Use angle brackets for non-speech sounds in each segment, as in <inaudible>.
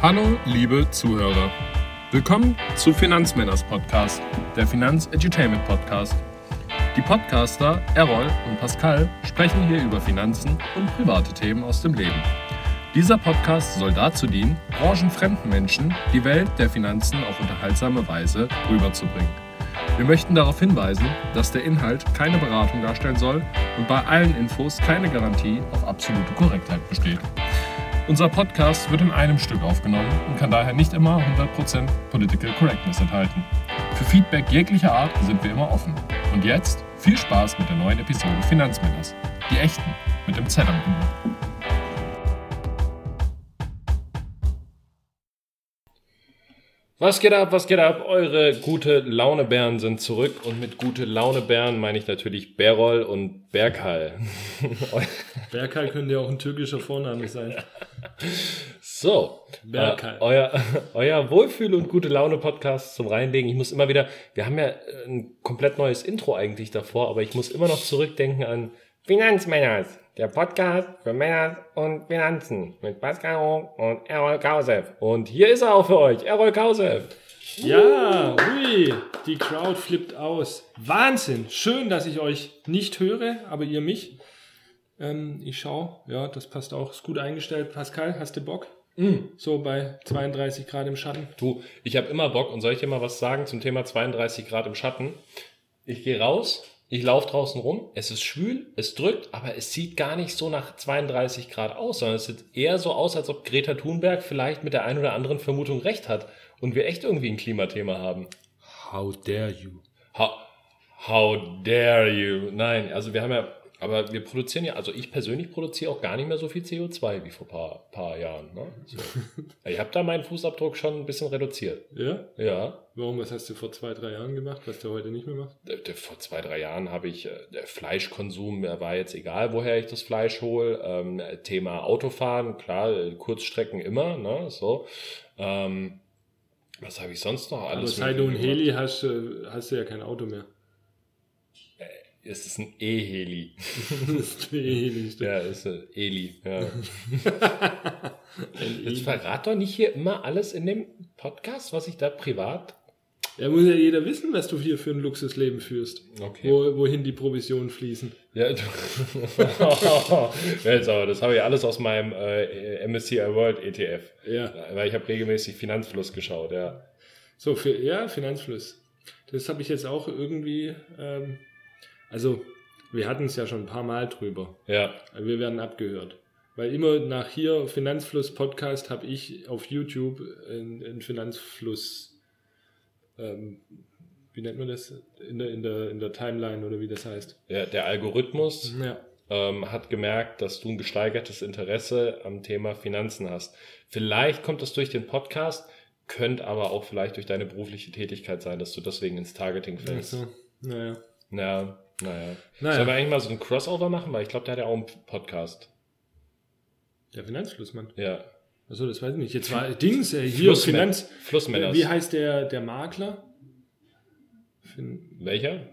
Hallo, liebe Zuhörer. Willkommen zu Finanzmänners Podcast, der Finanz-Edutainment Podcast. Die Podcaster Errol und Pascal sprechen hier über Finanzen und private Themen aus dem Leben. Dieser Podcast soll dazu dienen, branchenfremden Menschen die Welt der Finanzen auf unterhaltsame Weise rüberzubringen. Wir möchten darauf hinweisen, dass der Inhalt keine Beratung darstellen soll und bei allen Infos keine Garantie auf absolute Korrektheit besteht. Unser Podcast wird in einem Stück aufgenommen und kann daher nicht immer 100% Political Correctness enthalten. Für Feedback jeglicher Art sind wir immer offen. Und jetzt viel Spaß mit der neuen Episode Finanzmänners. Die echten, mit dem Z am Ende. Was geht ab, was geht ab? Eure gute Launebären sind zurück und mit gute Launebären meine ich natürlich Berol und Berghall. <laughs> Berghall könnte ja auch ein türkischer Vorname sein. So, Berghall. Äh, euer, <laughs> euer Wohlfühl- und gute Laune-Podcast zum Reinlegen. Ich muss immer wieder, wir haben ja ein komplett neues Intro eigentlich davor, aber ich muss immer noch zurückdenken an Finanzmänners. Der Podcast für Männer und Finanzen mit Pascal und Errol Kausev. Und hier ist er auch für euch, Errol Kausev. Ja, hui, die Crowd flippt aus. Wahnsinn, schön, dass ich euch nicht höre, aber ihr mich. Ähm, ich schaue, ja, das passt auch, ist gut eingestellt. Pascal, hast du Bock? Mm. So bei 32 Grad im Schatten. Du, ich habe immer Bock und soll ich dir mal was sagen zum Thema 32 Grad im Schatten? Ich gehe raus, ich laufe draußen rum, es ist schwül, es drückt, aber es sieht gar nicht so nach 32 Grad aus, sondern es sieht eher so aus, als ob Greta Thunberg vielleicht mit der einen oder anderen Vermutung recht hat und wir echt irgendwie ein Klimathema haben. How dare you? How, how dare you? Nein, also wir haben ja aber wir produzieren ja, also ich persönlich produziere auch gar nicht mehr so viel CO2 wie vor ein paar, paar Jahren. Ne? So. <laughs> ich habe da meinen Fußabdruck schon ein bisschen reduziert. Ja? Ja. Warum? Was hast du vor zwei, drei Jahren gemacht, was du heute nicht mehr machst? Vor zwei, drei Jahren habe ich, äh, der Fleischkonsum war jetzt egal, woher ich das Fleisch hole. Ähm, Thema Autofahren, klar, Kurzstrecken immer, ne? So. Ähm, was habe ich sonst noch alles? Aber seit du ein Heli hast, äh, hast du ja kein Auto mehr es ist ein E-Heli. <laughs> ist ein E-Heli, Ja, ist <laughs> ein Eli. Ja. Jetzt verrat doch nicht hier immer alles in dem Podcast, was ich da privat. Ja, muss ja jeder wissen, was du hier für ein Luxusleben führst. Okay. Wo, wohin die Provisionen fließen. Ja, du <laughs> Jetzt aber, das habe ich alles aus meinem äh, MSCI World ETF. Ja. Weil ich habe regelmäßig Finanzfluss geschaut, ja. So, für, ja, Finanzfluss. Das habe ich jetzt auch irgendwie ähm, also, wir hatten es ja schon ein paar Mal drüber. Ja. Wir werden abgehört. Weil immer nach hier Finanzfluss Podcast habe ich auf YouTube einen Finanzfluss, ähm, wie nennt man das? In der, in, der, in der Timeline oder wie das heißt. Ja, der Algorithmus ja. ähm, hat gemerkt, dass du ein gesteigertes Interesse am Thema Finanzen hast. Vielleicht kommt das durch den Podcast, könnte aber auch vielleicht durch deine berufliche Tätigkeit sein, dass du deswegen ins Targeting fällst. Ach so. Naja. Ja, naja. naja. Sollen wir eigentlich mal so einen Crossover machen? Weil ich glaube, der hat ja auch einen Podcast. Der Finanzflussmann? Ja. Achso, das weiß ich nicht. Jetzt war Dings, äh, hier Flussmän Finanz. Flussmänners. Wie heißt der, der Makler? Fin Welcher?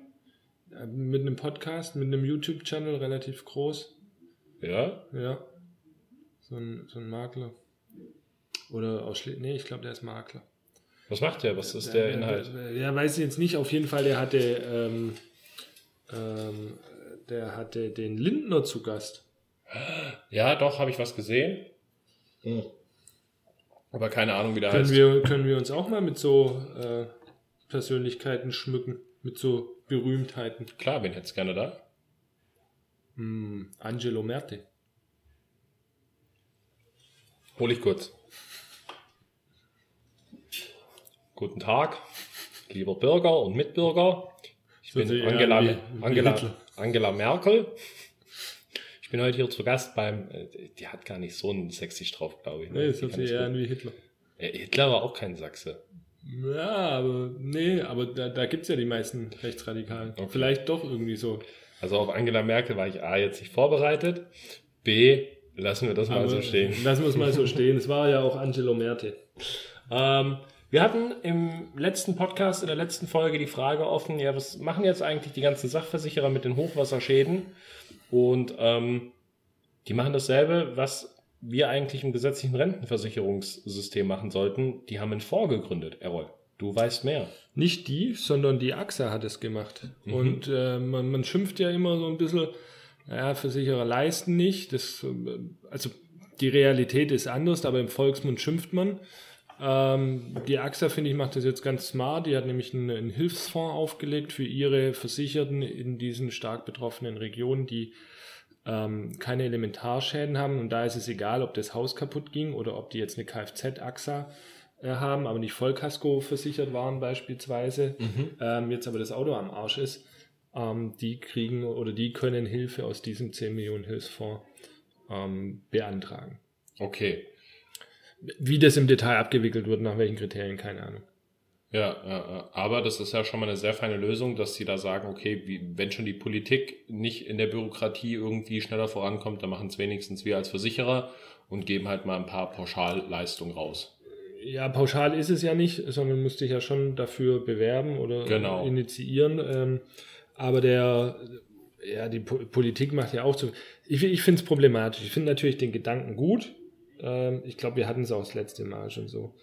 Äh, mit einem Podcast, mit einem YouTube-Channel, relativ groß. Ja? Ja. So ein, so ein Makler. Oder ausschließlich. Nee, ich glaube, der ist Makler. Was macht der? Was ist der, der Inhalt? Ja, weiß ich jetzt nicht. Auf jeden Fall, der hatte ähm, ähm, der hatte den Lindner zu Gast. Ja, doch, habe ich was gesehen. Hm. Aber keine Ahnung, wie der können heißt. Wir, können wir uns auch mal mit so äh, Persönlichkeiten schmücken? Mit so Berühmtheiten? Klar, wen hättest gerne da? Hm, Angelo Merte. Hol ich kurz. Guten Tag, lieber Bürger und Mitbürger. Bin so Angela, wie, Angela, Angela Merkel. Ich bin heute hier zu Gast beim, äh, die hat gar nicht so einen Sächsisch drauf, glaube ich. Ne? Nee, das hört sich eher an wie Hitler. Hitler war auch kein Sachse. Ja, aber nee, aber da, da gibt es ja die meisten Rechtsradikalen. Okay. Vielleicht doch irgendwie so. Also auf Angela Merkel war ich A jetzt nicht vorbereitet. B, lassen wir das mal aber so stehen. Lassen wir es mal so <laughs> stehen. Es war ja auch Angelo Merte. Ähm, wir hatten im letzten Podcast, in der letzten Folge die Frage offen, ja, was machen jetzt eigentlich die ganzen Sachversicherer mit den Hochwasserschäden? Und ähm, die machen dasselbe, was wir eigentlich im gesetzlichen Rentenversicherungssystem machen sollten, die haben einen Fonds gegründet, Errol. Du weißt mehr. Nicht die, sondern die AXA hat es gemacht. Mhm. Und äh, man, man schimpft ja immer so ein bisschen, naja, Versicherer leisten nicht. Das, äh, also die Realität ist anders, aber im Volksmund schimpft man. Ähm, die AXA, finde ich, macht das jetzt ganz smart. Die hat nämlich einen, einen, Hilfsfonds aufgelegt für ihre Versicherten in diesen stark betroffenen Regionen, die ähm, keine Elementarschäden haben. Und da ist es egal, ob das Haus kaputt ging oder ob die jetzt eine Kfz-AXA äh, haben, aber nicht Vollkasko versichert waren beispielsweise, mhm. ähm, jetzt aber das Auto am Arsch ist. Ähm, die kriegen oder die können Hilfe aus diesem 10 Millionen Hilfsfonds ähm, beantragen. Okay. Wie das im Detail abgewickelt wird, nach welchen Kriterien, keine Ahnung. Ja, aber das ist ja schon mal eine sehr feine Lösung, dass sie da sagen, okay, wie, wenn schon die Politik nicht in der Bürokratie irgendwie schneller vorankommt, dann machen es wenigstens wir als Versicherer und geben halt mal ein paar Pauschalleistungen raus. Ja, pauschal ist es ja nicht, sondern musst dich ja schon dafür bewerben oder genau. initiieren. Ähm, aber der, ja, die Politik macht ja auch zu. Ich, ich finde es problematisch. Ich finde natürlich den Gedanken gut, ähm, ich glaube, wir hatten es auch das letzte Mal schon so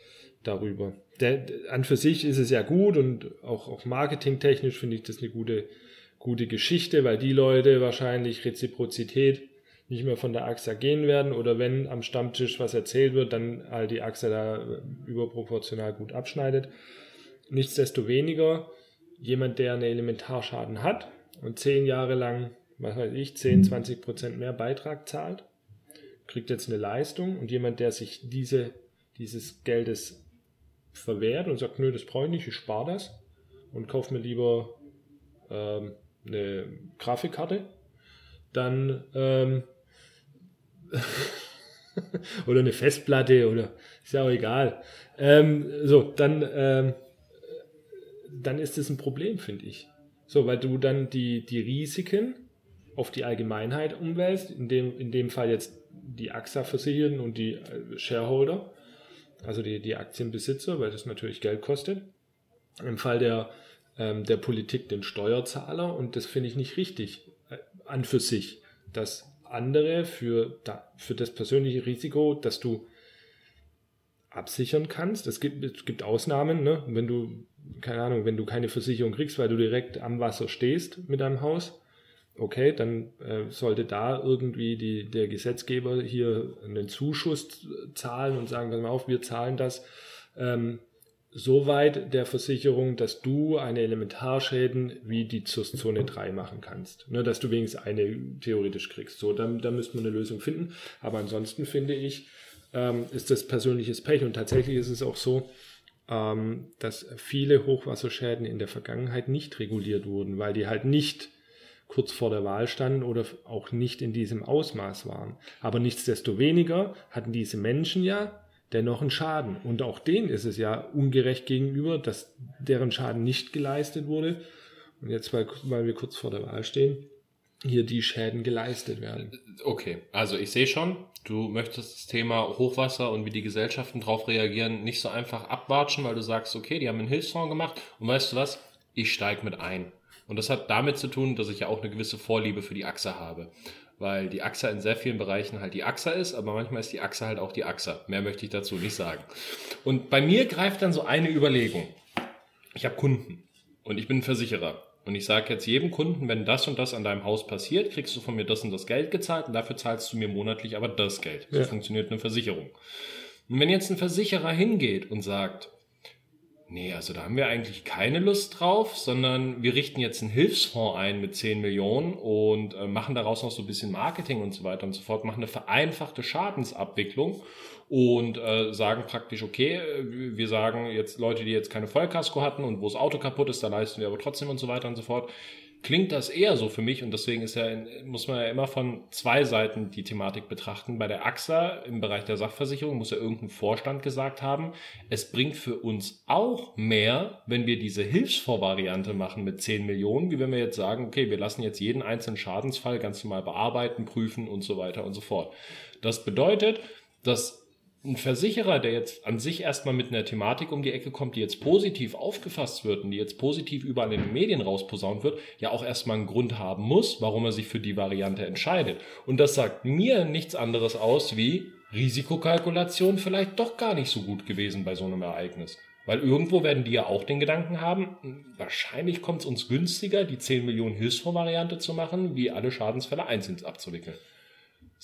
darüber. Der, an für sich ist es ja gut und auch, auch marketingtechnisch finde ich das eine gute, gute Geschichte, weil die Leute wahrscheinlich Reziprozität nicht mehr von der AXA gehen werden oder wenn am Stammtisch was erzählt wird, dann halt die AXA da überproportional gut abschneidet. Nichtsdestoweniger, jemand, der einen Elementarschaden hat und zehn Jahre lang, was weiß ich, 10, 20 Prozent mehr Beitrag zahlt, kriegt jetzt eine Leistung und jemand, der sich diese, dieses Geldes verwehrt und sagt, nö, das brauche ich nicht, ich spare das und kaufe mir lieber ähm, eine Grafikkarte, dann ähm, <laughs> oder eine Festplatte oder ist ja auch egal. Ähm, so, dann, ähm, dann ist das ein Problem, finde ich. So, weil du dann die, die Risiken auf die Allgemeinheit umwälzt, in dem, in dem Fall jetzt die AXA versichern und die äh, Shareholder, also die, die Aktienbesitzer, weil das natürlich Geld kostet. Im Fall der, ähm, der Politik den Steuerzahler und das finde ich nicht richtig äh, an für sich, dass andere für, da, für das persönliche Risiko, dass du absichern kannst. Es gibt, es gibt Ausnahmen, ne? wenn du, keine Ahnung, wenn du keine Versicherung kriegst, weil du direkt am Wasser stehst mit deinem Haus, okay, dann äh, sollte da irgendwie die, der Gesetzgeber hier einen Zuschuss zahlen und sagen, pass mal auf, wir zahlen das ähm, so weit der Versicherung, dass du eine Elementarschäden wie die ZUS-Zone 3 machen kannst. Ne, dass du wenigstens eine theoretisch kriegst. So, dann, dann müsste man eine Lösung finden. Aber ansonsten finde ich, ähm, ist das persönliches Pech. Und tatsächlich ist es auch so, ähm, dass viele Hochwasserschäden in der Vergangenheit nicht reguliert wurden, weil die halt nicht kurz vor der Wahl standen oder auch nicht in diesem Ausmaß waren. Aber nichtsdestoweniger hatten diese Menschen ja dennoch einen Schaden. Und auch denen ist es ja ungerecht gegenüber, dass deren Schaden nicht geleistet wurde. Und jetzt, weil, weil wir kurz vor der Wahl stehen, hier die Schäden geleistet werden. Okay, also ich sehe schon, du möchtest das Thema Hochwasser und wie die Gesellschaften darauf reagieren nicht so einfach abwatschen, weil du sagst, okay, die haben einen Hilfsfonds gemacht und weißt du was, ich steige mit ein. Und das hat damit zu tun, dass ich ja auch eine gewisse Vorliebe für die AXA habe. Weil die AXA in sehr vielen Bereichen halt die AXA ist, aber manchmal ist die AXA halt auch die AXA. Mehr möchte ich dazu nicht sagen. Und bei mir greift dann so eine Überlegung. Ich habe Kunden und ich bin ein Versicherer. Und ich sage jetzt jedem Kunden, wenn das und das an deinem Haus passiert, kriegst du von mir das und das Geld gezahlt und dafür zahlst du mir monatlich aber das Geld. So ja. funktioniert eine Versicherung. Und wenn jetzt ein Versicherer hingeht und sagt, Nee, also da haben wir eigentlich keine Lust drauf, sondern wir richten jetzt einen Hilfsfonds ein mit 10 Millionen und äh, machen daraus noch so ein bisschen Marketing und so weiter und so fort, machen eine vereinfachte Schadensabwicklung und äh, sagen praktisch, okay, äh, wir sagen jetzt Leute, die jetzt keine Vollkasko hatten und wo das Auto kaputt ist, da leisten wir aber trotzdem und so weiter und so fort klingt das eher so für mich und deswegen ist ja, muss man ja immer von zwei Seiten die Thematik betrachten. Bei der AXA im Bereich der Sachversicherung muss ja irgendein Vorstand gesagt haben, es bringt für uns auch mehr, wenn wir diese Hilfsvorvariante machen mit 10 Millionen, wie wenn wir jetzt sagen, okay, wir lassen jetzt jeden einzelnen Schadensfall ganz normal bearbeiten, prüfen und so weiter und so fort. Das bedeutet, dass ein Versicherer, der jetzt an sich erstmal mit einer Thematik um die Ecke kommt, die jetzt positiv aufgefasst wird und die jetzt positiv überall in den Medien rausposaunt wird, ja auch erstmal einen Grund haben muss, warum er sich für die Variante entscheidet. Und das sagt mir nichts anderes aus wie, Risikokalkulation vielleicht doch gar nicht so gut gewesen bei so einem Ereignis. Weil irgendwo werden die ja auch den Gedanken haben, hm, wahrscheinlich kommt es uns günstiger, die 10 Millionen Hilfsfonds-Variante zu machen, wie alle Schadensfälle einzeln abzuwickeln.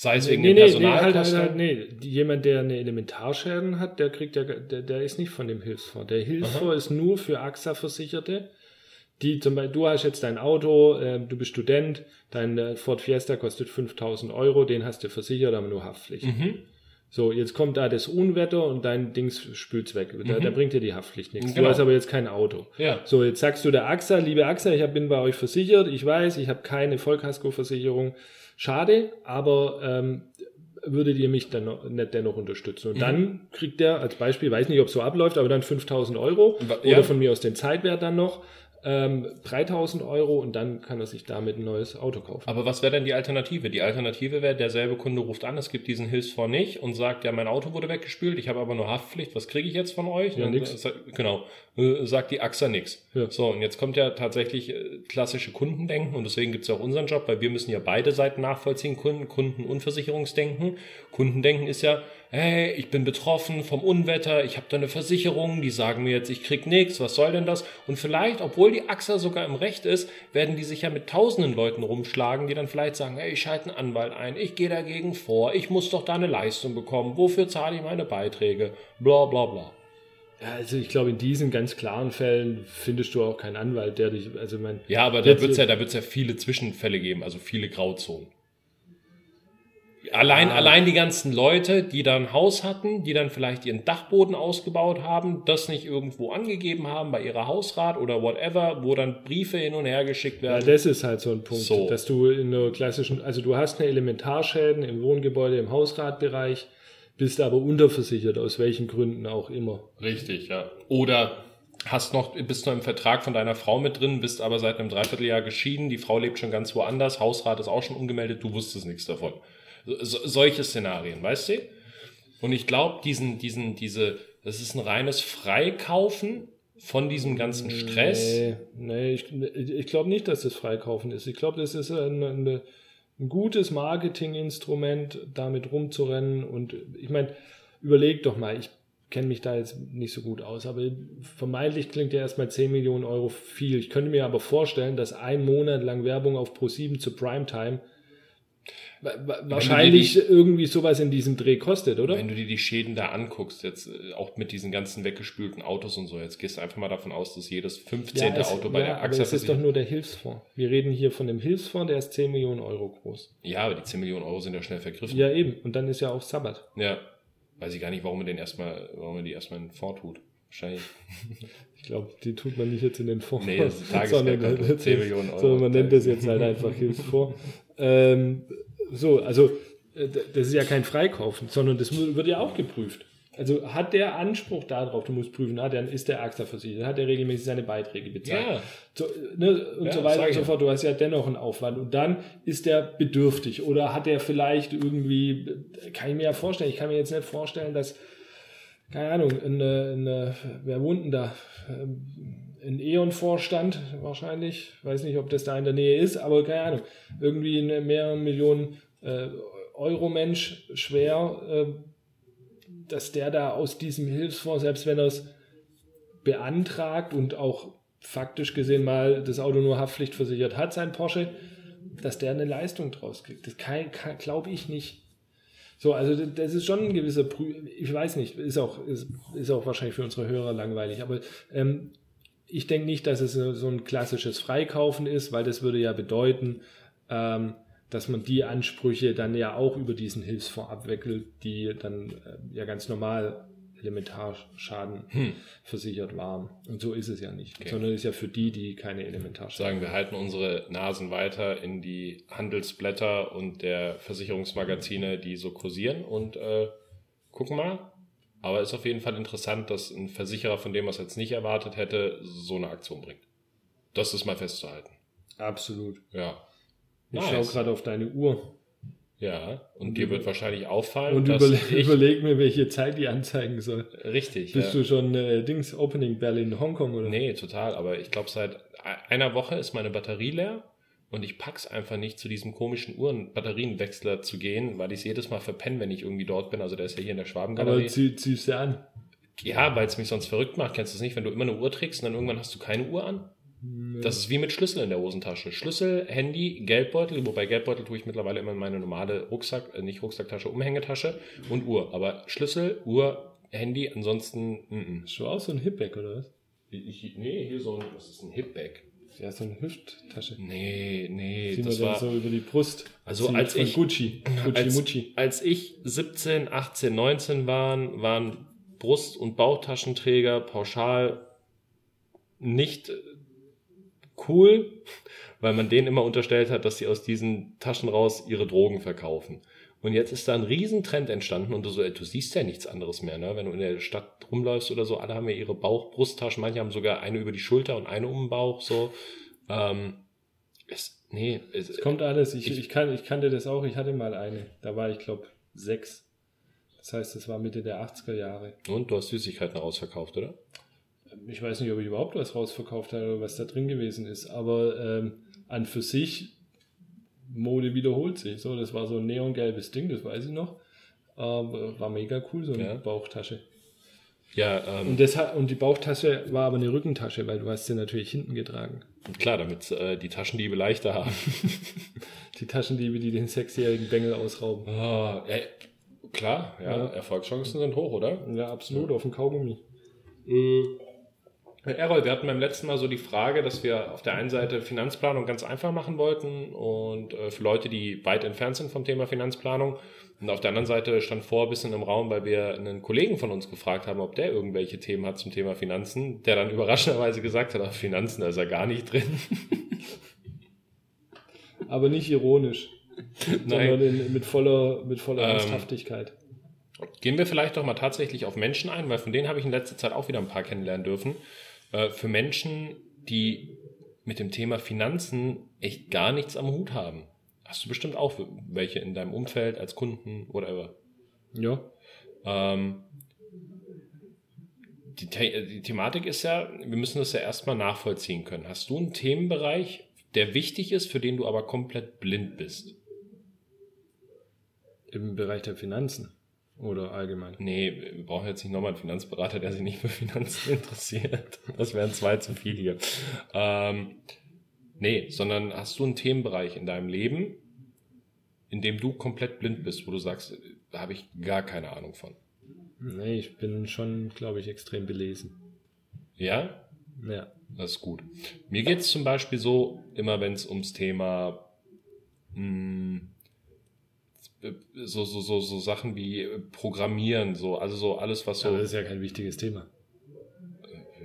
Sei es wegen nee, den nee, nee, halt, Personalkosten. halt, halt, nee. Jemand, der eine Elementarschäden hat, der kriegt ja, der, der ist nicht von dem Hilfsfonds. Der Hilfsfonds ist nur für AXA-Versicherte, die zum Beispiel, du hast jetzt dein Auto, äh, du bist Student, dein äh, Ford Fiesta kostet 5000 Euro, den hast du versichert, aber nur Haftpflicht. Mhm. So, jetzt kommt da das Unwetter und dein Dings spült's weg. Da, da bringt dir die Haftpflicht nichts. Genau. Du hast aber jetzt kein Auto. Ja. So, jetzt sagst du der AXA, liebe AXA, ich hab- bin bei euch versichert, ich weiß, ich habe keine Vollkaskoversicherung. Schade, aber ähm, würdet ihr mich dann noch, nicht dennoch unterstützen? Und Mhm. dann kriegt der als Beispiel, weiß nicht, ob es so abläuft, aber dann 5000 Euro Wa- oder ja. von mir aus den Zeitwert dann noch ähm, 3000 Euro und dann kann er sich damit ein neues Auto kaufen. Aber was wäre denn die Alternative? Die Alternative wäre, derselbe Kunde ruft an, es gibt diesen Hilfsfonds nicht und sagt, ja, mein Auto wurde weggespült, ich habe aber nur Haftpflicht, was kriege ich jetzt von euch? Ja, nix. Genau, äh, sagt die AXA nix. Ja. So, und jetzt kommt ja tatsächlich äh, klassische Kundendenken und deswegen gibt es ja auch unseren Job, weil wir müssen ja beide Seiten nachvollziehen, Kunden, Kunden und Versicherungsdenken. Kundendenken ist ja, hey, ich bin betroffen vom Unwetter, ich habe da eine Versicherung, die sagen mir jetzt, ich krieg nichts, was soll denn das? Und vielleicht, obwohl die AXA sogar im Recht ist, werden die sich ja mit tausenden Leuten rumschlagen, die dann vielleicht sagen, hey, ich schalte einen Anwalt ein, ich gehe dagegen vor, ich muss doch da eine Leistung bekommen, wofür zahle ich meine Beiträge, bla bla bla. Ja, also ich glaube, in diesen ganz klaren Fällen findest du auch keinen Anwalt, der dich, also mein, Ja, aber da Jetzt- wird's ja, da wird's ja viele Zwischenfälle geben, also viele Grauzonen. Allein, Ah. allein die ganzen Leute, die dann ein Haus hatten, die dann vielleicht ihren Dachboden ausgebaut haben, das nicht irgendwo angegeben haben bei ihrer Hausrat oder whatever, wo dann Briefe hin und her geschickt Ja, werden. das ist halt so ein Punkt, So. dass du in der klassischen, also du hast eine Elementarschäden im Wohngebäude, im Hausratbereich, bist aber unterversichert, aus welchen Gründen auch immer. Richtig, ja. Oder hast noch, bist noch im Vertrag von deiner Frau mit drin, bist aber seit einem Dreivierteljahr geschieden, die Frau lebt schon ganz woanders, Hausrat ist auch schon umgemeldet, du wusstest nichts davon. So, solche Szenarien, weißt du? Und ich glaube, diesen, diesen, diese, das ist ein reines Freikaufen von diesem ganzen Stress. Nee, nee ich, ich glaube nicht, dass das Freikaufen ist. Ich glaube, das ist ein, ein, ein gutes Marketinginstrument, damit rumzurennen. Und ich meine, überleg doch mal, ich kenne mich da jetzt nicht so gut aus, aber vermeintlich klingt ja erstmal 10 Millionen Euro viel. Ich könnte mir aber vorstellen, dass ein Monat lang Werbung auf Pro7 zu Primetime wa- wa- wahrscheinlich irgendwie sowas in diesem Dreh kostet, oder? Wenn du dir die Schäden da anguckst, jetzt äh, auch mit diesen ganzen weggespülten Autos und so, jetzt gehst du einfach mal davon aus, dass jedes 15. es, Auto bei ja, der aber AXA es ist doch nur der Hilfsfonds. Wir reden hier von dem Hilfsfonds, der ist 10 Millionen Euro groß. Ja, aber die 10 Millionen Euro sind ja schnell vergriffen. Ja, eben. Und dann ist ja auch Sabbat. Ja. Weiß ich gar nicht, warum man den erstmal, warum man die erstmal in den Fonds tut. Wahrscheinlich. <laughs> Ich glaube, die tut man nicht jetzt in den Fonds. Nee, das ist <laughs> sondern, Tagesgeld, das 10 ist- Millionen Euro. sondern man nennt das jetzt halt einfach Hilfsfonds. Ähm, so, also äh, das ist ja kein Freikaufen, sondern das wird ja auch geprüft. Also hat der Anspruch darauf, du musst prüfen, hat der, ist der AXA versichert, hat der regelmäßig seine Beiträge bezahlt. Ja. So, ne, und Ja, so weiter und so fort. Du hast ja dennoch einen Aufwand. Und dann ist der bedürftig oder hat er vielleicht irgendwie, kann ich mir ja vorstellen, ich kann mir jetzt nicht vorstellen, dass, keine Ahnung, eine, eine, wer wohnt denn da? Ähm, Ein E.ON-Vorstand wahrscheinlich, weiß nicht, ob das da in der Nähe ist, aber keine Ahnung, irgendwie eine mehrere Millionen äh, Euro-Mensch schwer, äh, dass der da aus diesem Hilfsfonds, selbst wenn er es beantragt und auch faktisch gesehen mal das Auto nur haftpflichtversichert hat, sein Porsche, dass der eine Leistung draus kriegt. Das glaube ich nicht. So, also das- ist schon ein gewisser Prü ich weiß nicht, ist auch, ist, ist auch wahrscheinlich für unsere Hörer langweilig, aber ähm, ich denke nicht, dass es so so ein klassisches Freikaufen ist, weil das würde ja bedeuten, ähm, dass man die Ansprüche dann ja auch über diesen Hilfsfonds abwickelt, die dann äh, ja ganz normal Elementarschaden versichert waren. Und so ist es ja nicht, Okay. sondern ist ja für die, die keine Elementarschaden Sagen, wir halten unsere Nasen weiter in die Handelsblätter und der Versicherungsmagazine, die so kursieren und äh, gucken mal. Aber ist auf jeden Fall interessant, dass ein Versicherer, von dem man es jetzt nicht erwartet hätte, so eine Aktion bringt. Das ist mal festzuhalten. Absolut. Ja. Ich Nice. schaue gerade auf deine Uhr Ja, und, Und dir wird wahrscheinlich auffallen, und dass überle ich, <laughs> überleg mir, welche Zeit die anzeigen soll. richtig, Bist ja. du schon äh, Dings Opening Bell in Hongkong oder? Nee, total. Aber ich glaube, seit e- einer Woche ist meine Batterie leer. und ich pack's einfach nicht, zu diesem komischen Uhren-Batterienwechsler zu gehen, weil ich es jedes Mal verpenne, wenn ich irgendwie dort bin. Also der ist ja hier in der Schwabengalerie. Aber zieh, ziehst du an. Ja, weil es mich sonst verrückt macht. Kennst du es nicht, wenn du immer eine Uhr trägst und dann irgendwann hast du keine Uhr an? Das ist wie mit Schlüssel in der Hosentasche. Schlüssel, Handy, Geldbeutel, wobei Geldbeutel tue ich mittlerweile immer in meine normale Rucksack, äh, nicht Rucksacktasche, Umhängetasche und Uhr. Aber Schlüssel, Uhr, Handy, ansonsten, mm, Ist schon auch so ein Hipback, oder was? Ich, nee, hier so ein, was ist ein Hipbag? Ja, so eine Hüfttasche. Nee, nee, Ziehen das war, so über die Brust. Also als ich- Gucci. Gucci als, Mucci. als ich 17, 18, 19 waren, waren Brust- und Bauchtaschenträger pauschal nicht cool, weil man denen immer unterstellt hat, dass sie aus diesen Taschen raus ihre Drogen verkaufen. Und jetzt ist da ein Riesentrend entstanden und du so, ey, du siehst ja nichts anderes mehr, ne? Wenn du in der Stadt rumläufst oder so, alle haben ja ihre Bauch-Brusttaschen, manche haben sogar eine über die Schulter und eine um den Bauch, so. Ähm, es, nee, es, Es kommt alles. Ich, Ich- ich, kann, ich kannte das auch. Ich hatte mal eine. Da war ich, glaube sechs. Das heißt, das war Mitte der 80er Jahre. und du hast Süßigkeiten rausverkauft, oder? Ich weiß nicht, ob ich überhaupt was rausverkauft habe oder was da drin gewesen ist. Aber ähm, an für sich, Mode wiederholt sich. So, das war so ein neongelbes Ding, das weiß ich noch. Aber war mega cool, so eine Ja. Bauchtasche. Ja, ähm, Und, das, hat- und die Bauchtasche war aber eine Rückentasche, weil du hast sie natürlich hinten getragen. Klar, damit äh, die Taschendiebe leichter haben. <laughs> Die Taschendiebe, die den sechsjährigen Bengel ausrauben. Ah, äh, klar, ja, Ja. Erfolgschancen sind hoch, oder? Ja, absolut, auf dem Kaugummi. Herr Errol, wir hatten beim letzten Mal so die Frage, dass wir auf der einen Seite Finanzplanung ganz einfach machen wollten und äh, für Leute, die weit entfernt sind vom Thema Finanzplanung. Und auf der anderen Seite stand vor ein bisschen im Raum, weil wir einen Kollegen von uns gefragt haben, ob der irgendwelche Themen hat zum Thema Finanzen, der dann überraschenderweise gesagt hat, ach, Finanzen, da ist er gar nicht drin. <laughs> Aber nicht ironisch, sondern in, mit voller, mit voller Ähm, Ernsthaftigkeit. Gehen wir vielleicht doch mal tatsächlich auf Menschen ein, weil von denen habe ich in letzter Zeit auch wieder ein paar kennenlernen dürfen. Äh, für Menschen, die mit dem Thema Finanzen echt gar nichts am Hut haben. Hast du bestimmt auch welche in deinem Umfeld als Kunden, whatever. Ja. Ähm, die, The die Thematik ist ja, wir müssen das ja erstmal nachvollziehen können. Hast du einen Themenbereich, der wichtig ist, für den du aber komplett blind bist? Im Bereich der Finanzen oder allgemein. Nee, wir brauchen jetzt nicht nochmal einen Finanzberater, der sich nicht für Finanzen <laughs> interessiert. Das wären zwei zu viel hier. Ähm, nee, sondern hast du einen Themenbereich in deinem Leben, in dem du komplett blind bist, wo du sagst, da habe ich gar keine Ahnung von. Nee, ich bin schon, glaube ich, extrem belesen. Ja? Ja. Das ist gut. Mir geht es zum Beispiel so, immer wenn es ums Thema mh, so, so, so, so Sachen wie äh, Programmieren, so, also so alles, was so. Aber das ist ja kein wichtiges Thema.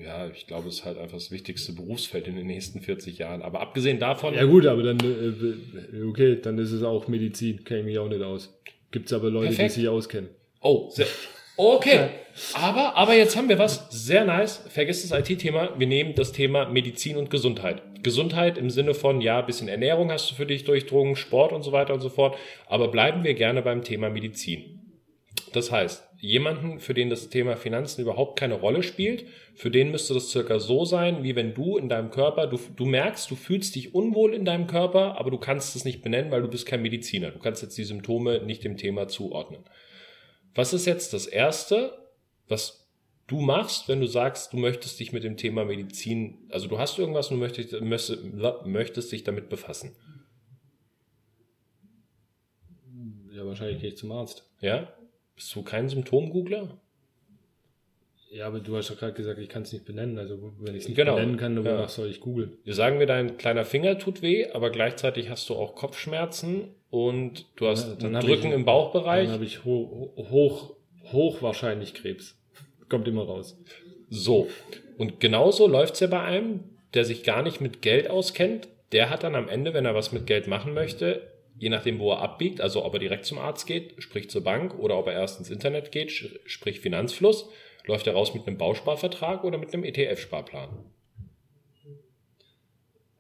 ja, ich glaube, es ist halt einfach das wichtigste Berufsfeld in den nächsten 40 Jahren. Aber abgesehen davon, Ja gut, aber dann, äh, okay, dann ist es auch Medizin, kenne ich mich auch nicht aus. Gibt es aber Leute, Perfekt. die sich auskennen. oh, sehr, okay. Aber, aber jetzt haben wir was sehr nice. Vergiss das IT-Thema. Wir nehmen das Thema Medizin und Gesundheit. Gesundheit im Sinne von, ja, bisschen Ernährung hast du für dich durchdrungen, Sport und so weiter und so fort. Aber bleiben wir gerne beim Thema Medizin. Das heißt, jemanden, für den das Thema Finanzen überhaupt keine Rolle spielt, für den müsste das circa so sein, wie wenn du in deinem Körper, du, du merkst, du fühlst dich unwohl in deinem Körper, aber du kannst es nicht benennen, weil du bist kein Mediziner. Du kannst jetzt die Symptome nicht dem Thema zuordnen. Was ist jetzt das Erste, was du machst, wenn du sagst, du möchtest dich mit dem Thema Medizin, also du hast irgendwas und möchtest, möchtest, dich damit befassen? Ja, wahrscheinlich gehe ich zum Arzt. Ja? Bist du kein Symptomgoogler? Ja, aber du hast doch gerade gesagt, ich kann es nicht benennen. Also wenn ich es nicht Genau. benennen kann, wonach Ja. soll ich googeln? Wir sagen mir, dein kleiner Finger tut weh, aber gleichzeitig hast du auch Kopfschmerzen und du hast Ja, dann Drücken ich- im Bauchbereich. Dann habe ich ho hoch, hoch wahrscheinlich Krebs. Kommt immer raus. So. Und genauso läuft's ja bei einem, der sich gar nicht mit Geld auskennt. Der hat dann am Ende, wenn er was mit Geld machen möchte, je nachdem, wo er abbiegt, also ob er direkt zum Arzt geht, sprich zur Bank, oder ob er erst ins Internet geht, sprich Finanzfluss, läuft er raus mit einem Bausparvertrag oder mit einem ETF-Sparplan.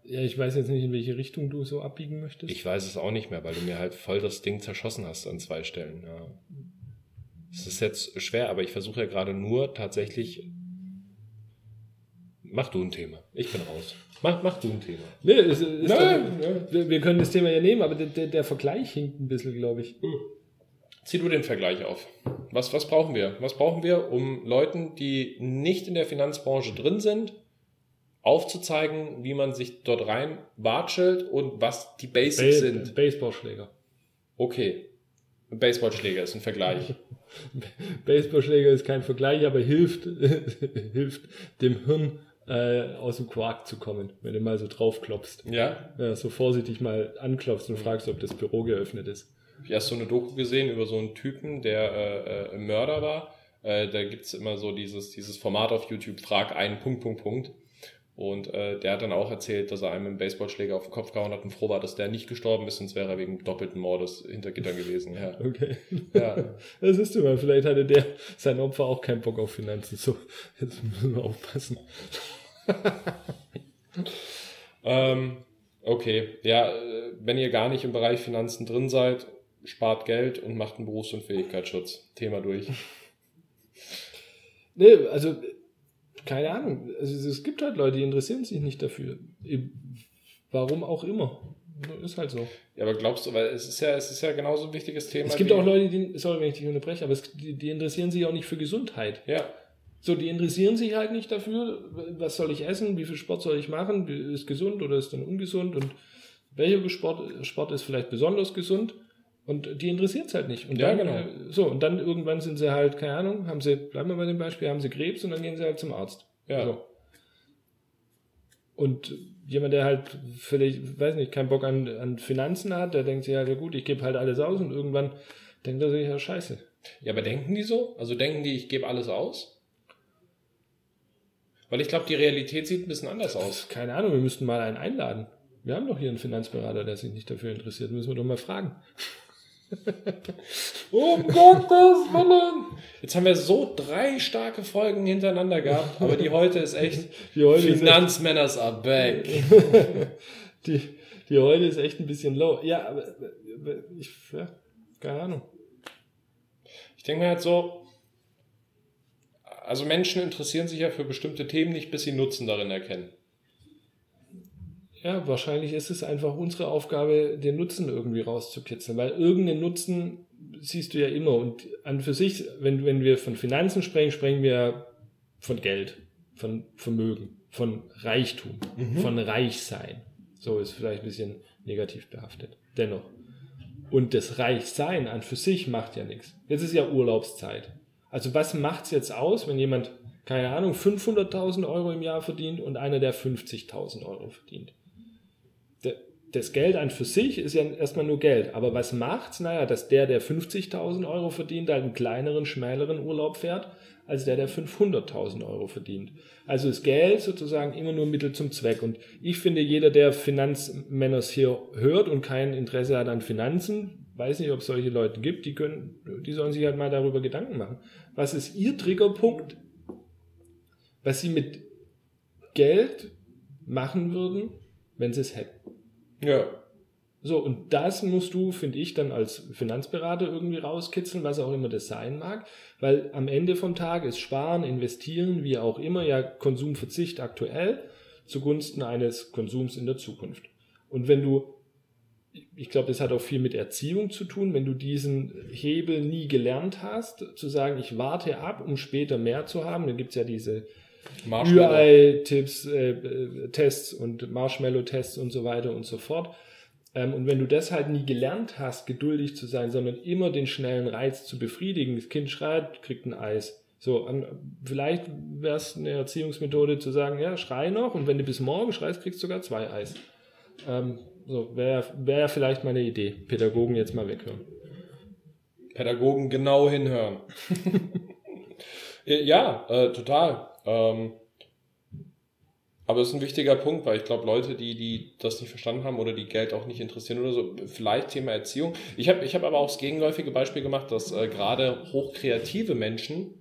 Ja, ich weiß jetzt nicht, in welche Richtung du so abbiegen möchtest. Ich weiß es auch nicht mehr, weil du mir halt voll das Ding zerschossen hast an zwei Stellen. Ja. Es ist jetzt schwer, aber ich versuche ja gerade nur tatsächlich Mach du ein Thema. Ich bin raus. Mach, mach du ein Thema. Nee, es, ist Nein, doch, wir, wir können das Thema ja nehmen, aber der, der, der Vergleich hinkt ein bisschen, glaube ich. Zieh du den Vergleich auf. Was, was brauchen wir? Was brauchen wir, um Leuten, die nicht in der Finanzbranche drin sind, aufzuzeigen, wie man sich dort rein watschelt und was die Basics Ba- sind? Baseballschläger. Okay. Ein Baseballschläger ist ein Vergleich. <laughs> Baseballschläger ist kein Vergleich, aber hilft, <laughs> hilft dem Hirn äh, aus dem Quark zu kommen, wenn du mal so draufklopfst. Ja. Ja, so vorsichtig mal anklopfst und fragst, ob das Büro geöffnet ist. Ich habe erst so eine Doku gesehen über so einen Typen, der äh, äh, Mörder war. Äh, da gibt's immer so dieses, dieses Format auf YouTube, frag einen Punkt, Punkt, Punkt. Und äh, der hat dann auch erzählt, dass er einem einen Baseballschläger auf den Kopf gehauen hat und froh war, dass der nicht gestorben ist, sonst wäre er wegen doppelten Mordes hinter Gittern gewesen. Ja. <laughs> Okay. Ja. <laughs> Das ist immer, vielleicht hatte der sein Opfer auch keinen Bock auf Finanzen. So, jetzt müssen wir aufpassen. <laughs> Ähm, okay, ja, äh, wenn ihr gar nicht im Bereich Finanzen drin seid, spart Geld und macht einen Berufsunfähigkeitsschutz. Thema durch. Nee, also, keine Ahnung. Also, es gibt halt Leute, die interessieren sich nicht dafür. Warum auch immer. Ist halt so. Ja, aber glaubst du, weil es ist ja, es ist ja genauso ein wichtiges Thema. Es gibt auch Leute, die, sorry, wenn ich dich unterbreche, aber es, die, die interessieren sich auch nicht für Gesundheit. Ja, So, die interessieren sich halt nicht dafür, was soll ich essen, wie viel Sport soll ich machen, ist gesund oder ist dann ungesund und welcher Sport, Sport ist vielleicht besonders gesund und die interessiert es halt nicht. Und Ja, dann, genau. äh, So, und dann irgendwann sind sie halt, keine Ahnung, haben sie, bleiben wir bei dem Beispiel, haben sie Krebs und dann gehen sie halt zum Arzt. Ja. So. Und jemand, der halt völlig, weiß nicht, keinen Bock an, an Finanzen hat, der denkt sich halt, ja gut, ich gebe halt alles aus und irgendwann denkt er sich, ja scheiße. Ja, aber denken die so? Also denken die, ich gebe alles aus? Weil ich glaube, die Realität sieht ein bisschen anders aus. Keine Ahnung, wir müssten mal einen einladen. Wir haben doch hier einen Finanzberater, der sich nicht dafür interessiert. Müssen wir doch mal fragen. <laughs> Um Gottes Willen! Jetzt haben wir so drei starke Folgen hintereinander gehabt, aber die heute ist echt <laughs> Die heute, ist echt, Finanzmänners are back. <laughs> die, die heute ist echt ein bisschen low. Ja, aber ich, ja, keine Ahnung. Ich denke mir halt so, also Menschen interessieren sich ja für bestimmte Themen nicht, bis sie Nutzen darin erkennen. Ja, wahrscheinlich ist es einfach unsere Aufgabe, den Nutzen irgendwie rauszukitzeln, weil irgendeinen Nutzen siehst du ja immer. Und an für sich, wenn, wenn wir von Finanzen sprechen, sprechen wir von Geld, von Vermögen, von Reichtum, von Reichsein. So ist vielleicht ein bisschen negativ behaftet. Dennoch. Und das Reichsein an für sich macht ja nichts. Jetzt ist ja Urlaubszeit. Also was macht's jetzt aus, wenn jemand, keine Ahnung, 500.000 Euro im Jahr verdient und einer, der 50.000 Euro verdient? Das Geld an für sich ist ja erstmal nur Geld. Aber was macht's? Naja, dass der, der 50.000 Euro verdient, einen kleineren, schmäleren Urlaub fährt, als der, der 500.000 Euro verdient. Also ist Geld sozusagen immer nur Mittel zum Zweck. Und ich finde, jeder, der Finanzmänners hier hört und kein Interesse hat an Finanzen, weiß nicht, ob es solche Leute gibt, die können, die sollen sich halt mal darüber Gedanken machen. Was ist ihr Triggerpunkt, was sie mit Geld machen würden, wenn sie es hätten? Ja. So, und das musst du, finde ich, dann als Finanzberater irgendwie rauskitzeln, was auch immer das sein mag, weil am Ende vom Tag ist Sparen, Investieren, wie auch immer, ja Konsumverzicht aktuell zugunsten eines Konsums in der Zukunft. Und wenn du, ich glaube, das hat auch viel mit Erziehung zu tun, wenn du diesen Hebel nie gelernt hast, zu sagen, ich warte ab, um später mehr zu haben, dann gibt's ja diese Ürei-Tipps, äh, äh, Tests und Marshmallow-Tests und so weiter und so fort. Ähm, und wenn du das halt nie gelernt hast, geduldig zu sein, sondern immer den schnellen Reiz zu befriedigen, das Kind schreit, kriegt ein Eis. So, an, vielleicht wäre es eine Erziehungsmethode zu sagen, ja, schrei noch und wenn du bis morgen schreist, kriegst du sogar zwei Eis. Ähm, so, wäre wär ja vielleicht meine Idee. Pädagogen jetzt mal weghören. Pädagogen genau hinhören. <laughs> ja, äh, total. Ähm, aber es ist ein wichtiger Punkt, weil ich glaube, Leute, die, die das nicht verstanden haben oder die Geld auch nicht interessieren oder so, vielleicht Thema Erziehung. Ich habe ich hab aber auch das gegenläufige Beispiel gemacht, dass äh, gerade hochkreative Menschen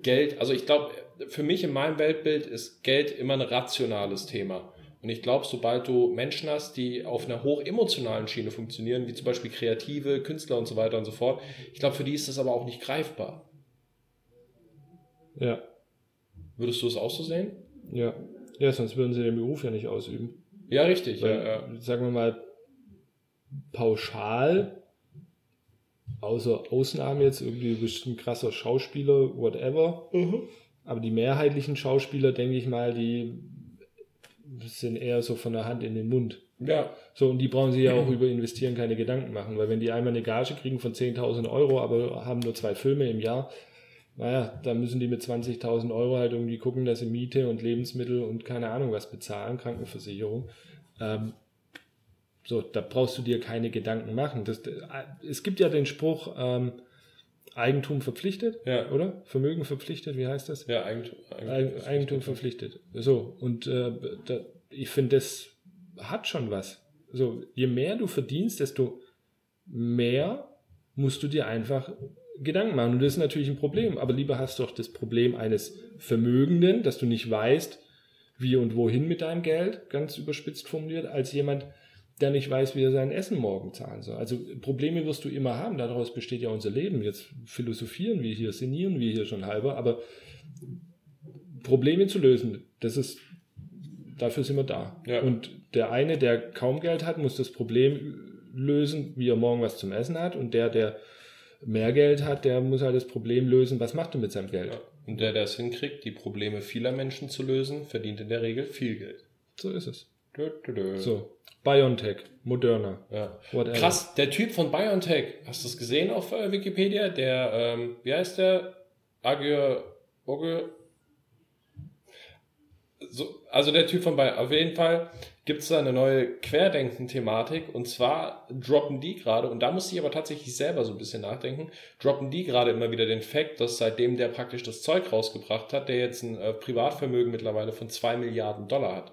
Geld, also ich glaube, für mich in meinem Weltbild ist Geld immer ein rationales Thema. Und ich glaube, sobald du Menschen hast, die auf einer hochemotionalen Schiene funktionieren, wie zum Beispiel Kreative, Künstler und so weiter und so fort, ich glaube, für die ist das aber auch nicht greifbar. Ja. Würdest du es auch so sehen? Ja. Ja, sonst würden sie den Beruf ja nicht ausüben. Ja, richtig. Weil, Ja, ja. Sagen wir mal, pauschal, außer Ausnahme jetzt, irgendwie du bist ein krasser Schauspieler, whatever. Aber die mehrheitlichen Schauspieler, denke ich mal, die sind eher so von der Hand in den Mund. ja. So, und die brauchen sich ja auch über Investieren keine Gedanken machen, weil wenn die einmal eine Gage kriegen von 10.000 Euro, aber haben nur zwei Filme im Jahr, naja, dann müssen die mit 20.000 Euro halt irgendwie gucken, dass sie Miete und Lebensmittel und keine Ahnung was bezahlen, Krankenversicherung. Ähm, so, da brauchst du dir keine Gedanken machen. Das, es gibt ja den Spruch, ähm, Eigentum verpflichtet, Ja. oder? Vermögen verpflichtet, wie heißt das? Ja, Eigentum. Eigen- Eigentum verpflichtet. So, und äh, da, ich finde, das hat schon was. So, je mehr du verdienst, desto mehr musst du dir einfach Gedanken machen. Und das ist natürlich ein Problem. Aber lieber hast du doch das Problem eines Vermögenden, dass du nicht weißt, wie und wohin mit deinem Geld, ganz überspitzt formuliert, als jemand, der nicht weiß, wie er sein Essen morgen zahlen soll. Also Probleme wirst du immer haben, daraus besteht ja unser Leben. Jetzt philosophieren wir hier, sinnieren wir hier schon halber, aber Probleme zu lösen, das ist, dafür sind wir da. Ja. Und der eine, der kaum Geld hat, muss das Problem lösen, wie er morgen was zum Essen hat. Und der, der mehr Geld hat, der muss halt das Problem lösen, was macht er mit seinem Geld. Ja. Und der, der es hinkriegt, die Probleme vieler Menschen zu lösen, verdient in der Regel viel Geld. So ist es. Dö, dö, dö. So, BioNTech, Moderna, Ja. whatever. Krass, der Typ von BioNTech, hast du es gesehen auf äh, Wikipedia? Der, ähm, wie heißt der? Agir, Ogre? So, also der Typ von BioNTech, auf jeden Fall gibt es da eine neue Querdenken-Thematik und zwar droppen die gerade, und da musste ich aber tatsächlich selber so ein bisschen nachdenken, droppen die gerade immer wieder den Fakt, dass seitdem der praktisch das Zeug rausgebracht hat, der jetzt ein äh, Privatvermögen mittlerweile von 2 Milliarden Dollar hat.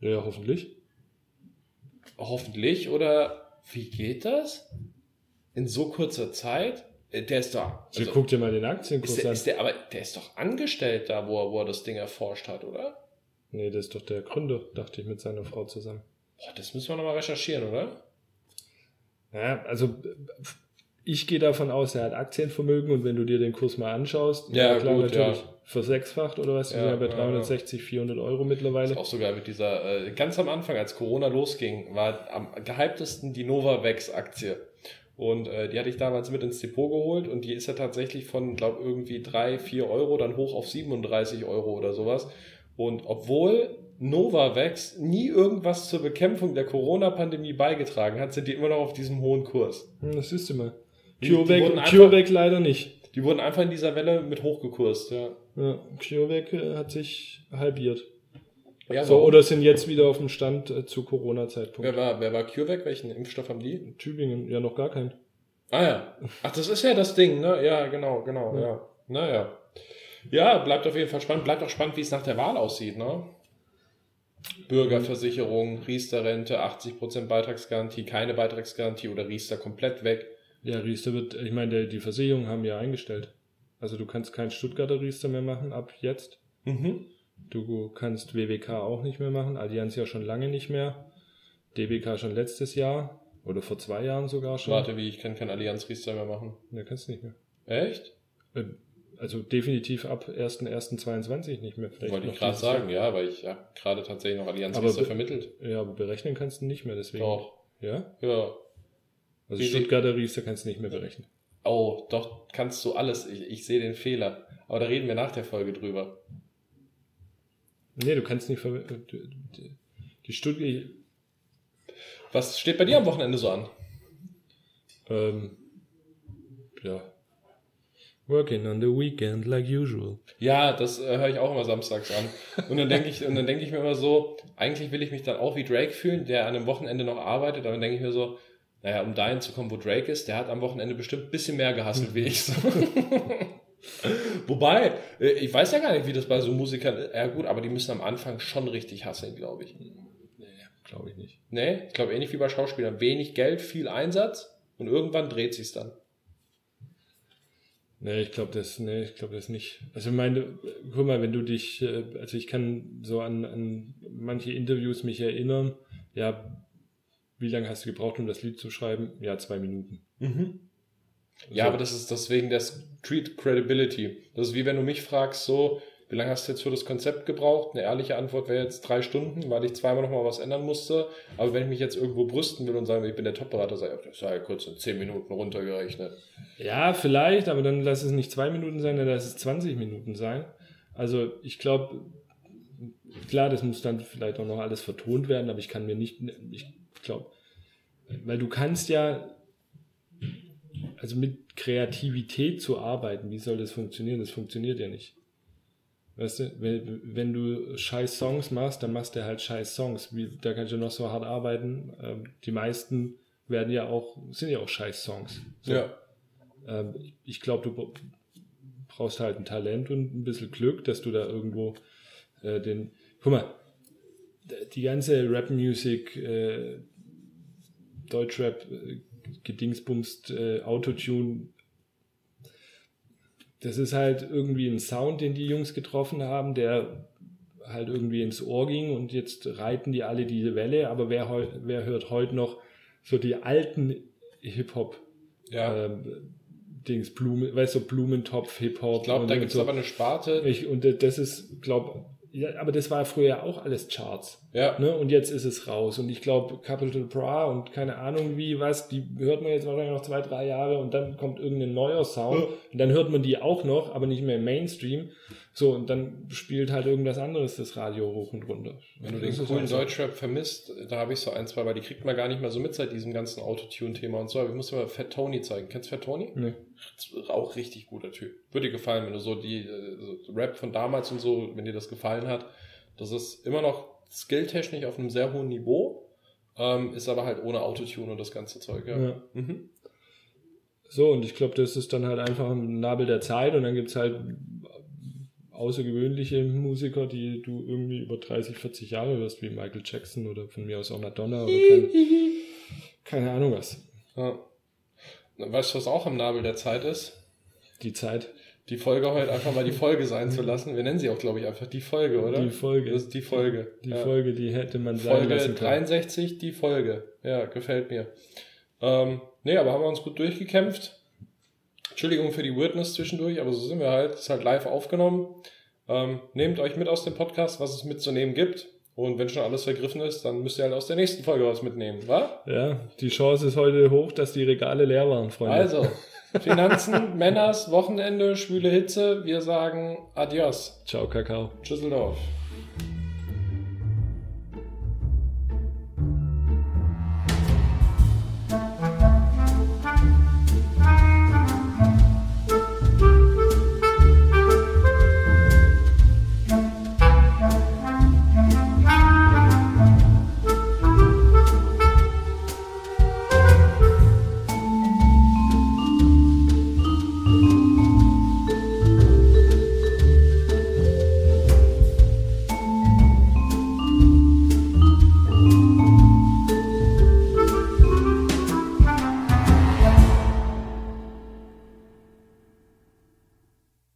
Ja, hoffentlich. Hoffentlich. Oder wie geht das? In so kurzer Zeit? Äh, Der ist da. Also, guck dir mal den Aktienkurs ist der, an. ist der, aber der ist doch angestellt da, wo er, wo er das Ding erforscht hat, oder? Nee, das ist doch der Gründer, dachte ich, mit seiner Frau zusammen. Boah, das müssen wir nochmal recherchieren, oder? Ja, also ich gehe davon aus, er hat Aktienvermögen und wenn du dir den Kurs mal anschaust, Ja, gut, natürlich ja. versechsfacht oder was, die Ja, sind ja bei ja, 360, 400 Euro Ist mittlerweile. auch sogar mit dieser, äh, ganz am Anfang, als Corona losging, war am gehyptesten die Novavax-Aktie. Und äh, die hatte ich damals mit ins Depot geholt und die ist ja tatsächlich von, glaube irgendwie 3, 4 Euro dann hoch auf 37 Euro oder sowas. Und obwohl Novavax nie irgendwas zur Bekämpfung der Corona-Pandemie beigetragen hat, sind die immer noch auf diesem hohen Kurs. Hm, das siehst du mal. CureVac, einfach- CureVac leider nicht. Die wurden einfach in dieser Welle mit hochgekurst, ja. Ja, CureVac äh, hat sich halbiert. ja So, warum? oder sind jetzt wieder auf dem Stand äh, zu Corona-Zeitpunkt. wer war, wer war CureVac? Welchen Impfstoff haben die? Tübingen, ja noch gar kein. Ah ja. Ach, das ist ja das Ding, ne? Ja, genau, genau, Ja. ja. Naja. Ja, bleibt auf jeden Fall spannend. Bleibt auch spannend, wie es nach der Wahl aussieht, ne? Bürgerversicherung, Riester-Rente, 80% Beitragsgarantie, keine Beitragsgarantie oder Riester komplett weg. Ja, Riester wird, ich meine, die Versicherungen haben ja eingestellt. Also du kannst kein Stuttgarter Riester mehr machen ab jetzt. Mhm. Du kannst WWK auch nicht mehr machen, Allianz ja schon lange nicht mehr. DBK schon letztes Jahr oder vor zwei Jahren sogar schon. Warte, wie, ich kann kein Allianz Riester mehr machen. Ne, kannst du nicht mehr. Echt? Äh, Also definitiv ab 1.1.22 nicht mehr. Vielleicht Wollte ich gerade sagen, ja, weil ich ja gerade tatsächlich noch Allianz Aber be- vermittelt. Jahr. Ja, aber berechnen kannst du nicht mehr, deswegen. Doch. Ja? Ja. Also Wie Stuttgarter Riester kannst du nicht mehr berechnen. Oh, doch, kannst du alles. Ich, ich sehe den Fehler. Aber da reden wir nach der Folge drüber. Nee, du kannst nicht ver die- die- die Stuttgart. Was steht bei dir am Wochenende so an? Ähm, ja. Working on the weekend like usual. Ja, das äh, höre ich auch immer samstags an. Und dann denke ich, und dann denke ich mir immer so, eigentlich will ich mich dann auch wie Drake fühlen, der an einem Wochenende noch arbeitet, aber dann denke ich mir so, naja, um dahin zu kommen, wo Drake ist, der hat am Wochenende bestimmt ein bisschen mehr gehasselt wie ich. So. <laughs> Wobei, äh, ich weiß ja gar nicht, wie das bei so Musikern ist. Ja gut, aber die müssen am Anfang schon richtig hasseln, glaube ich. Nee, glaube ich nicht. Nee, ich glaube ähnlich wie bei Schauspielern. Wenig Geld, viel Einsatz und irgendwann dreht sich's dann. Nee, ich glaube das, nee, ich glaube das nicht. Also ich meine, guck mal, wenn du dich, äh, also ich kann so an, an manche Interviews mich erinnern, ja, wie lange hast du gebraucht, um das Lied zu schreiben? Ja, zwei Minuten. Ja, So. aber das ist deswegen der Street Credibility. Das ist wie wenn du mich fragst, so, wie lange hast du jetzt für das Konzept gebraucht? Eine ehrliche Antwort wäre jetzt drei Stunden, weil ich zweimal nochmal was ändern musste. Aber wenn ich mich jetzt irgendwo brüsten will und sagen, ich bin der Top-Berater, sage ich, das sei ja kurz in zehn Minuten runtergerechnet. Ja, vielleicht, aber dann lass es nicht zwei Minuten sein, dann lass es 20 Minuten sein. Also ich glaube, klar, das muss dann vielleicht auch noch alles vertont werden, aber ich kann mir nicht, ich glaube, weil du kannst ja, also mit Kreativität zu arbeiten, wie soll das funktionieren? Das funktioniert ja nicht. Weißt du, wenn, wenn du scheiß Songs machst, dann machst du halt scheiß Songs. Wie, da kannst du noch so hart arbeiten. Ähm, die meisten werden ja auch, sind ja auch scheiß Songs. So. Ja. Ähm, ich glaube, du brauchst halt ein Talent und ein bisschen Glück, dass du da irgendwo äh, den. Guck mal, die ganze Rap-Music, äh, Deutschrap, äh, Gedingsbumst, äh, Autotune, das ist halt irgendwie ein Sound, den die Jungs getroffen haben, der halt irgendwie ins Ohr ging und jetzt reiten die alle diese Welle, aber wer, heu- wer hört heute noch so die alten Hip-Hop Ja. ähm, Dings, Blumen, weißt du, Blumentopf, Hip-Hop. ich glaube, da gibt es so. aber eine Sparte. Ich, und das ist, glaube ja, aber das war früher auch alles Charts. Ja. Ne? Und jetzt ist es raus. Und ich glaube, Capital Bra und keine Ahnung wie was, die hört man jetzt wahrscheinlich noch zwei, drei Jahre und dann kommt irgendein neuer Sound. Ja. Und dann hört man die auch noch, aber nicht mehr im Mainstream. So, und dann spielt halt irgendwas anderes das Radio hoch und runter. Wenn du den coolen. Deutschrap vermisst, da habe ich so ein, zwei, weil die kriegt man gar nicht mehr so mit seit diesem ganzen Autotune-Thema und so. Aber ich muss dir mal Fat Tony zeigen. Kennst du Fat Tony? Nee. Auch richtig guter Typ. Würde dir gefallen, wenn du so die äh, Rap von damals und so, wenn dir das gefallen hat. Das ist immer noch skilltechnisch auf einem sehr hohen Niveau, ähm, ist aber halt ohne Autotune und das ganze Zeug. Ja. Ja. Mhm. So, und ich glaube, das ist dann halt einfach ein Nabel der Zeit und dann gibt's halt außergewöhnliche Musiker, die du irgendwie über 30, 40 Jahre hörst, wie Michael Jackson oder von mir aus auch Madonna oder keine, <laughs> keine Ahnung was. ja. Weißt du, was auch am Nabel der Zeit ist? Die Zeit, Die Folge heute einfach mal die Folge sein zu lassen. Wir nennen sie auch, glaube ich, einfach die Folge, oder? die Folge, Das ist die Folge. die ja. Folge, die hätte man sein Folge lassen können. 63, die Folge. Ja, gefällt mir. Ähm, nee, aber haben wir uns gut durchgekämpft. Entschuldigung für die Weirdness zwischendurch, aber so sind wir halt. Ist halt live aufgenommen. Ähm, nehmt euch mit aus dem Podcast, was es mitzunehmen gibt. Und wenn schon alles vergriffen ist, dann müsst ihr halt aus der nächsten Folge was mitnehmen, wa? Ja, die Chance ist heute hoch, dass die Regale leer waren, Freunde. Also, <laughs> Finanzen, Männers, Wochenende, schwüle Hitze. Wir sagen Adios. Ciao, Kakao. Tschüsseldorf.